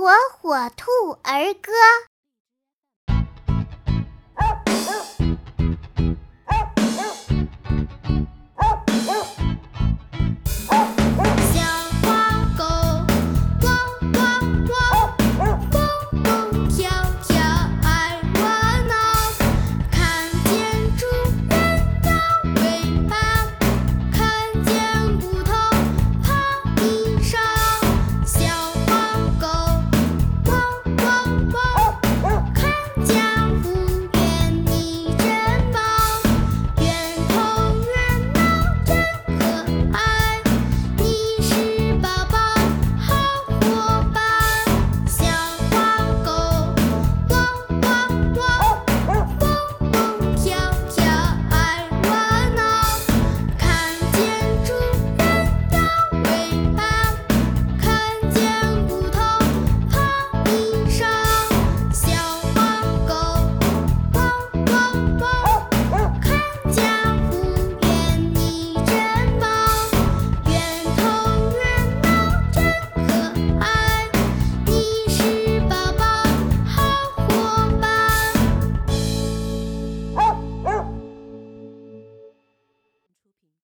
火火兔儿歌。